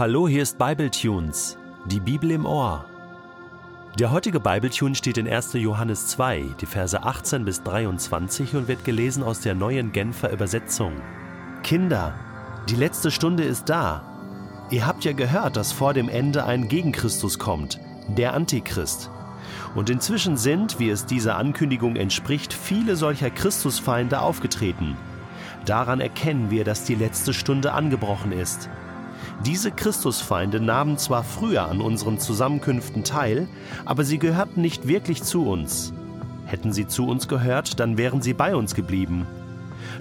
Hallo, hier ist Bibletunes, die Bibel im Ohr. Der heutige Bibletune steht in 1. Johannes 2, die Verse 18 bis 23 und wird gelesen aus der neuen Genfer Übersetzung. Kinder, die letzte Stunde ist da. Ihr habt ja gehört, dass vor dem Ende ein Gegenchristus kommt, der Antichrist. Und inzwischen sind, wie es dieser Ankündigung entspricht, viele solcher Christusfeinde aufgetreten. Daran erkennen wir, dass die letzte Stunde angebrochen ist. Diese Christusfeinde nahmen zwar früher an unseren Zusammenkünften teil, aber sie gehörten nicht wirklich zu uns. Hätten sie zu uns gehört, dann wären sie bei uns geblieben.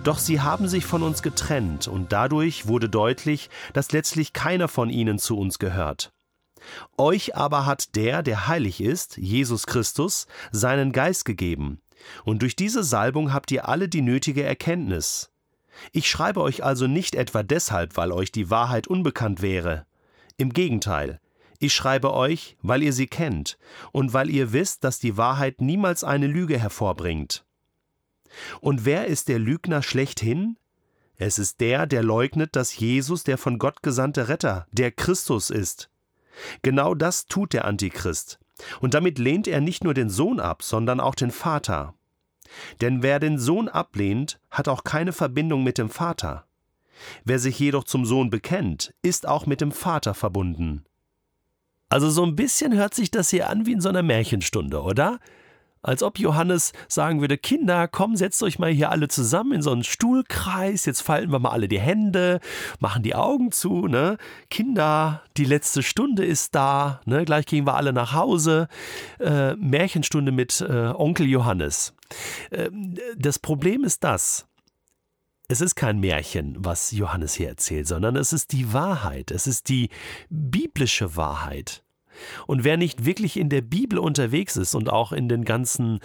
Doch sie haben sich von uns getrennt, und dadurch wurde deutlich, dass letztlich keiner von ihnen zu uns gehört. Euch aber hat der, der heilig ist, Jesus Christus, seinen Geist gegeben, und durch diese Salbung habt ihr alle die nötige Erkenntnis. Ich schreibe euch also nicht etwa deshalb, weil euch die Wahrheit unbekannt wäre. Im Gegenteil, ich schreibe euch, weil ihr sie kennt und weil ihr wisst, dass die Wahrheit niemals eine Lüge hervorbringt. Und wer ist der Lügner schlechthin? Es ist der, der leugnet, dass Jesus der von Gott gesandte Retter, der Christus ist. Genau das tut der Antichrist. Und damit lehnt er nicht nur den Sohn ab, sondern auch den Vater. Denn wer den Sohn ablehnt, hat auch keine Verbindung mit dem Vater. Wer sich jedoch zum Sohn bekennt, ist auch mit dem Vater verbunden. Also so ein bisschen hört sich das hier an wie in so einer Märchenstunde, oder? Als ob Johannes sagen würde, Kinder, komm, setzt euch mal hier alle zusammen in so einen Stuhlkreis, jetzt falten wir mal alle die Hände, machen die Augen zu, ne? Kinder, die letzte Stunde ist da, ne? Gleich gehen wir alle nach Hause. Äh, Märchenstunde mit äh, Onkel Johannes. Äh, das Problem ist das, es ist kein Märchen, was Johannes hier erzählt, sondern es ist die Wahrheit, es ist die biblische Wahrheit. Und wer nicht wirklich in der Bibel unterwegs ist und auch in den ganzen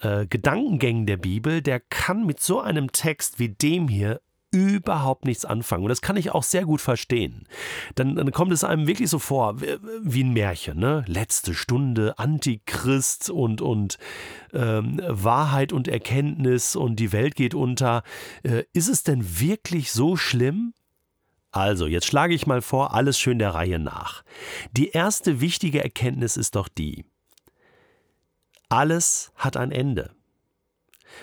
äh, Gedankengängen der Bibel, der kann mit so einem Text wie dem hier überhaupt nichts anfangen. Und das kann ich auch sehr gut verstehen. Dann, dann kommt es einem wirklich so vor wie ein Märchen. Ne? Letzte Stunde, Antichrist und, und ähm, Wahrheit und Erkenntnis und die Welt geht unter. Äh, ist es denn wirklich so schlimm? Also, jetzt schlage ich mal vor, alles schön der Reihe nach. Die erste wichtige Erkenntnis ist doch die, alles hat ein Ende.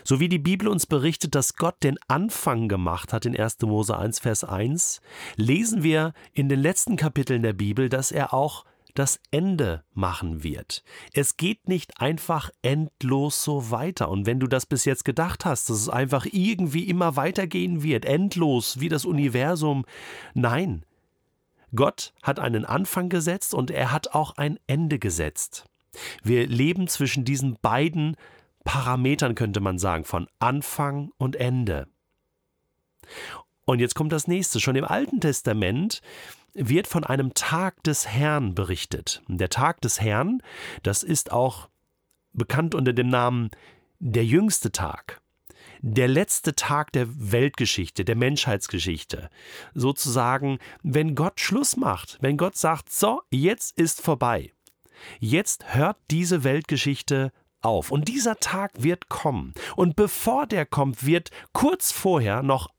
So wie die Bibel uns berichtet, dass Gott den Anfang gemacht hat in 1. Mose 1, Vers 1, lesen wir in den letzten Kapiteln der Bibel, dass er auch das Ende machen wird. Es geht nicht einfach endlos so weiter. Und wenn du das bis jetzt gedacht hast, dass es einfach irgendwie immer weitergehen wird, endlos wie das Universum, nein. Gott hat einen Anfang gesetzt und er hat auch ein Ende gesetzt. Wir leben zwischen diesen beiden Parametern, könnte man sagen, von Anfang und Ende. Und jetzt kommt das nächste. Schon im Alten Testament wird von einem Tag des Herrn berichtet. Der Tag des Herrn, das ist auch bekannt unter dem Namen der jüngste Tag. Der letzte Tag der Weltgeschichte, der Menschheitsgeschichte. Sozusagen, wenn Gott Schluss macht, wenn Gott sagt, so, jetzt ist vorbei. Jetzt hört diese Weltgeschichte auf. Und dieser Tag wird kommen. Und bevor der kommt, wird kurz vorher noch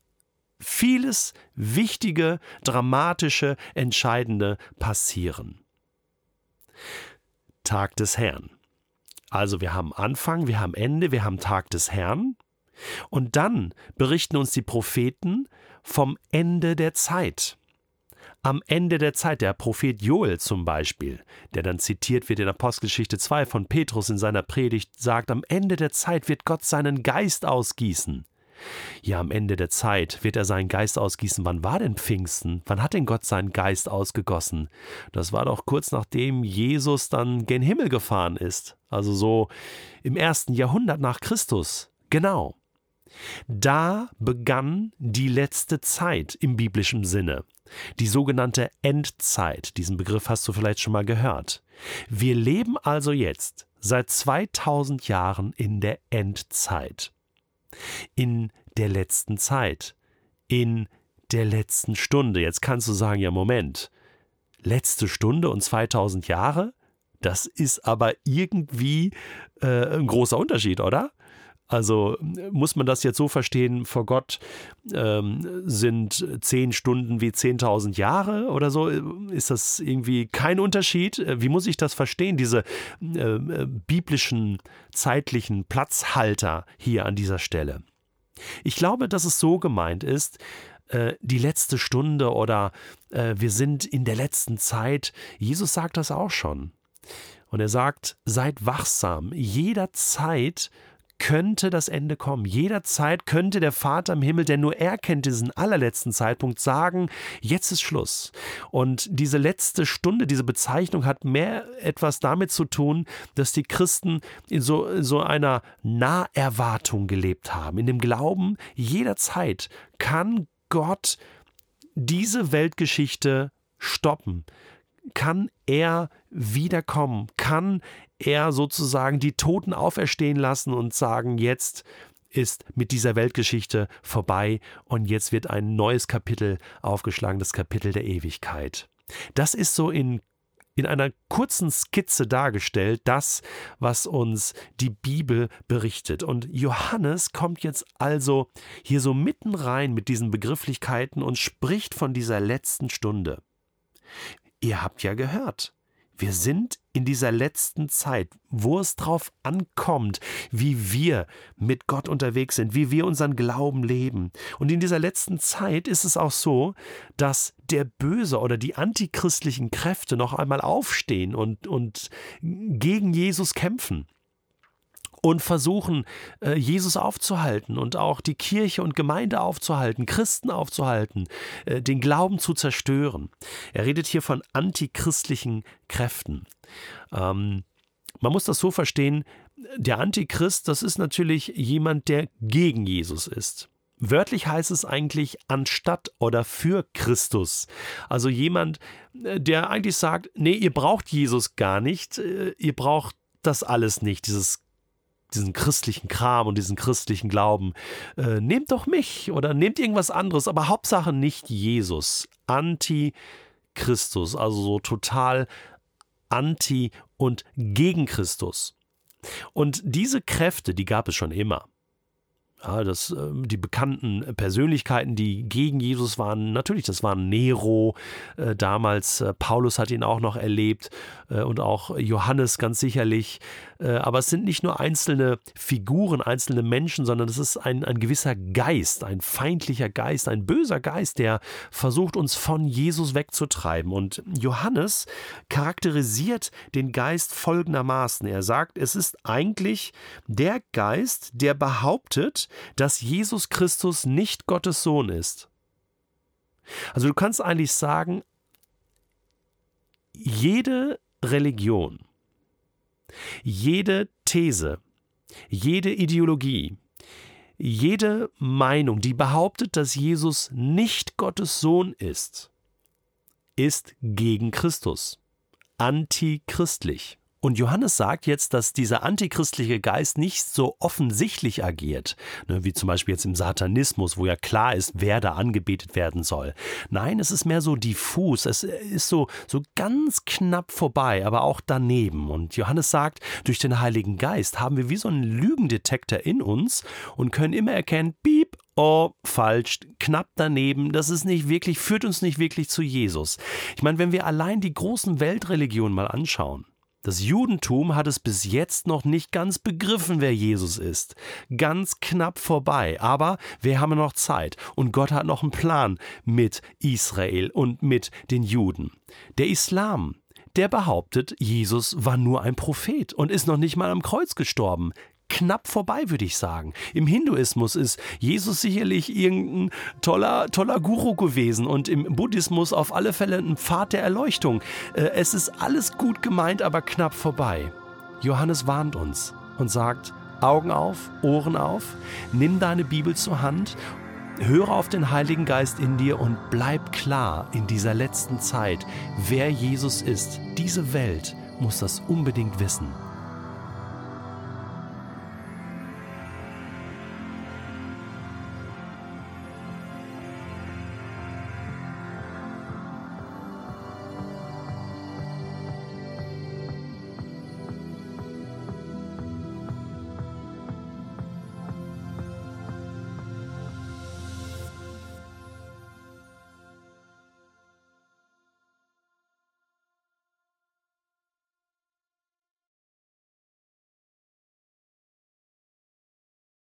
vieles Wichtige, Dramatische, Entscheidende passieren. Tag des Herrn. Also wir haben Anfang, wir haben Ende, wir haben Tag des Herrn. Und dann berichten uns die Propheten vom Ende der Zeit. Am Ende der Zeit, der Prophet Joel zum Beispiel, der dann zitiert wird in Apostelgeschichte 2 von Petrus in seiner Predigt, sagt, am Ende der Zeit wird Gott seinen Geist ausgießen. Ja, am Ende der Zeit wird er seinen Geist ausgießen. Wann war denn Pfingsten? Wann hat denn Gott seinen Geist ausgegossen? Das war doch kurz nachdem Jesus dann gen Himmel gefahren ist. Also so im ersten Jahrhundert nach Christus. Genau. Da begann die letzte Zeit im biblischen Sinne. Die sogenannte Endzeit. Diesen Begriff hast du vielleicht schon mal gehört. Wir leben also jetzt seit 2000 Jahren in der Endzeit in der letzten Zeit, in der letzten Stunde. Jetzt kannst du sagen, ja Moment, letzte Stunde und 2000 Jahre? Das ist aber irgendwie äh, ein großer Unterschied, oder? Also muss man das jetzt so verstehen, vor Gott ähm, sind zehn Stunden wie 10.000 Jahre oder so? Ist das irgendwie kein Unterschied? Wie muss ich das verstehen, diese äh, biblischen zeitlichen Platzhalter hier an dieser Stelle? Ich glaube, dass es so gemeint ist, äh, die letzte Stunde oder äh, wir sind in der letzten Zeit. Jesus sagt das auch schon. Und er sagt, seid wachsam. Jederzeit könnte das Ende kommen. Jederzeit könnte der Vater im Himmel, der nur er kennt diesen allerletzten Zeitpunkt, sagen, jetzt ist Schluss. Und diese letzte Stunde, diese Bezeichnung hat mehr etwas damit zu tun, dass die Christen in so, so einer Naherwartung gelebt haben, in dem Glauben, jederzeit kann Gott diese Weltgeschichte stoppen kann er wiederkommen? Kann er sozusagen die Toten auferstehen lassen und sagen, jetzt ist mit dieser Weltgeschichte vorbei und jetzt wird ein neues Kapitel aufgeschlagen, das Kapitel der Ewigkeit. Das ist so in in einer kurzen Skizze dargestellt, das, was uns die Bibel berichtet. Und Johannes kommt jetzt also hier so mitten rein mit diesen Begrifflichkeiten und spricht von dieser letzten Stunde. Ihr habt ja gehört. Wir sind in dieser letzten Zeit, wo es drauf ankommt, wie wir mit Gott unterwegs sind, wie wir unseren Glauben leben. Und in dieser letzten Zeit ist es auch so, dass der Böse oder die antichristlichen Kräfte noch einmal aufstehen und, und gegen Jesus kämpfen und versuchen, äh, Jesus aufzuhalten und auch die Kirche und Gemeinde aufzuhalten, Christen aufzuhalten, äh, den Glauben zu zerstören. Er redet hier von antichristlichen Kräften. Ähm, man muss das so verstehen, der Antichrist, das ist natürlich jemand, der gegen Jesus ist. Wörtlich heißt es eigentlich anstatt oder für Christus. Also jemand, äh, der eigentlich sagt, nee, ihr braucht Jesus gar nicht, ihr braucht das alles nicht, dieses diesen christlichen Kram und diesen christlichen Glauben. Äh, nehmt doch mich oder nehmt irgendwas anderes, aber Hauptsache nicht Jesus. Anti-Christus, also so total anti und gegen Christus. Und diese Kräfte, die gab es schon immer. Ja, das, ähm, die bekannten Persönlichkeiten, die gegen Jesus waren, natürlich, das waren Nero äh, damals, äh, Paulus hat ihn auch noch erlebt äh, und auch Johannes ganz sicherlich. Äh, aber es sind nicht nur einzelne Figuren, einzelne Menschen, sondern es ist ein, ein gewisser Geist, ein feindlicher Geist, ein böser Geist, der versucht, uns von Jesus wegzutreiben. Und Johannes charakterisiert den Geist folgendermaßen. Er sagt, es ist eigentlich der Geist, der behauptet, dass Jesus Christus nicht Gottes Sohn ist. Also du kannst eigentlich sagen, jede Religion, jede These, jede Ideologie, jede Meinung, die behauptet, dass Jesus nicht Gottes Sohn ist, ist gegen Christus, antichristlich. Und Johannes sagt jetzt, dass dieser antichristliche Geist nicht so offensichtlich agiert, ne, wie zum Beispiel jetzt im Satanismus, wo ja klar ist, wer da angebetet werden soll. Nein, es ist mehr so diffus, es ist so, so ganz knapp vorbei, aber auch daneben. Und Johannes sagt, durch den Heiligen Geist haben wir wie so einen Lügendetektor in uns und können immer erkennen, piep, oh, falsch, knapp daneben, das ist nicht wirklich, führt uns nicht wirklich zu Jesus. Ich meine, wenn wir allein die großen Weltreligionen mal anschauen, das Judentum hat es bis jetzt noch nicht ganz begriffen, wer Jesus ist. Ganz knapp vorbei. Aber wir haben noch Zeit. Und Gott hat noch einen Plan mit Israel und mit den Juden. Der Islam, der behauptet, Jesus war nur ein Prophet und ist noch nicht mal am Kreuz gestorben knapp vorbei, würde ich sagen. Im Hinduismus ist Jesus sicherlich irgendein toller, toller Guru gewesen und im Buddhismus auf alle Fälle ein Pfad der Erleuchtung. Äh, es ist alles gut gemeint, aber knapp vorbei. Johannes warnt uns und sagt, Augen auf, Ohren auf, nimm deine Bibel zur Hand Höre auf den Heiligen Geist in dir und bleib klar in dieser letzten Zeit, wer Jesus ist. Diese Welt muss das unbedingt wissen.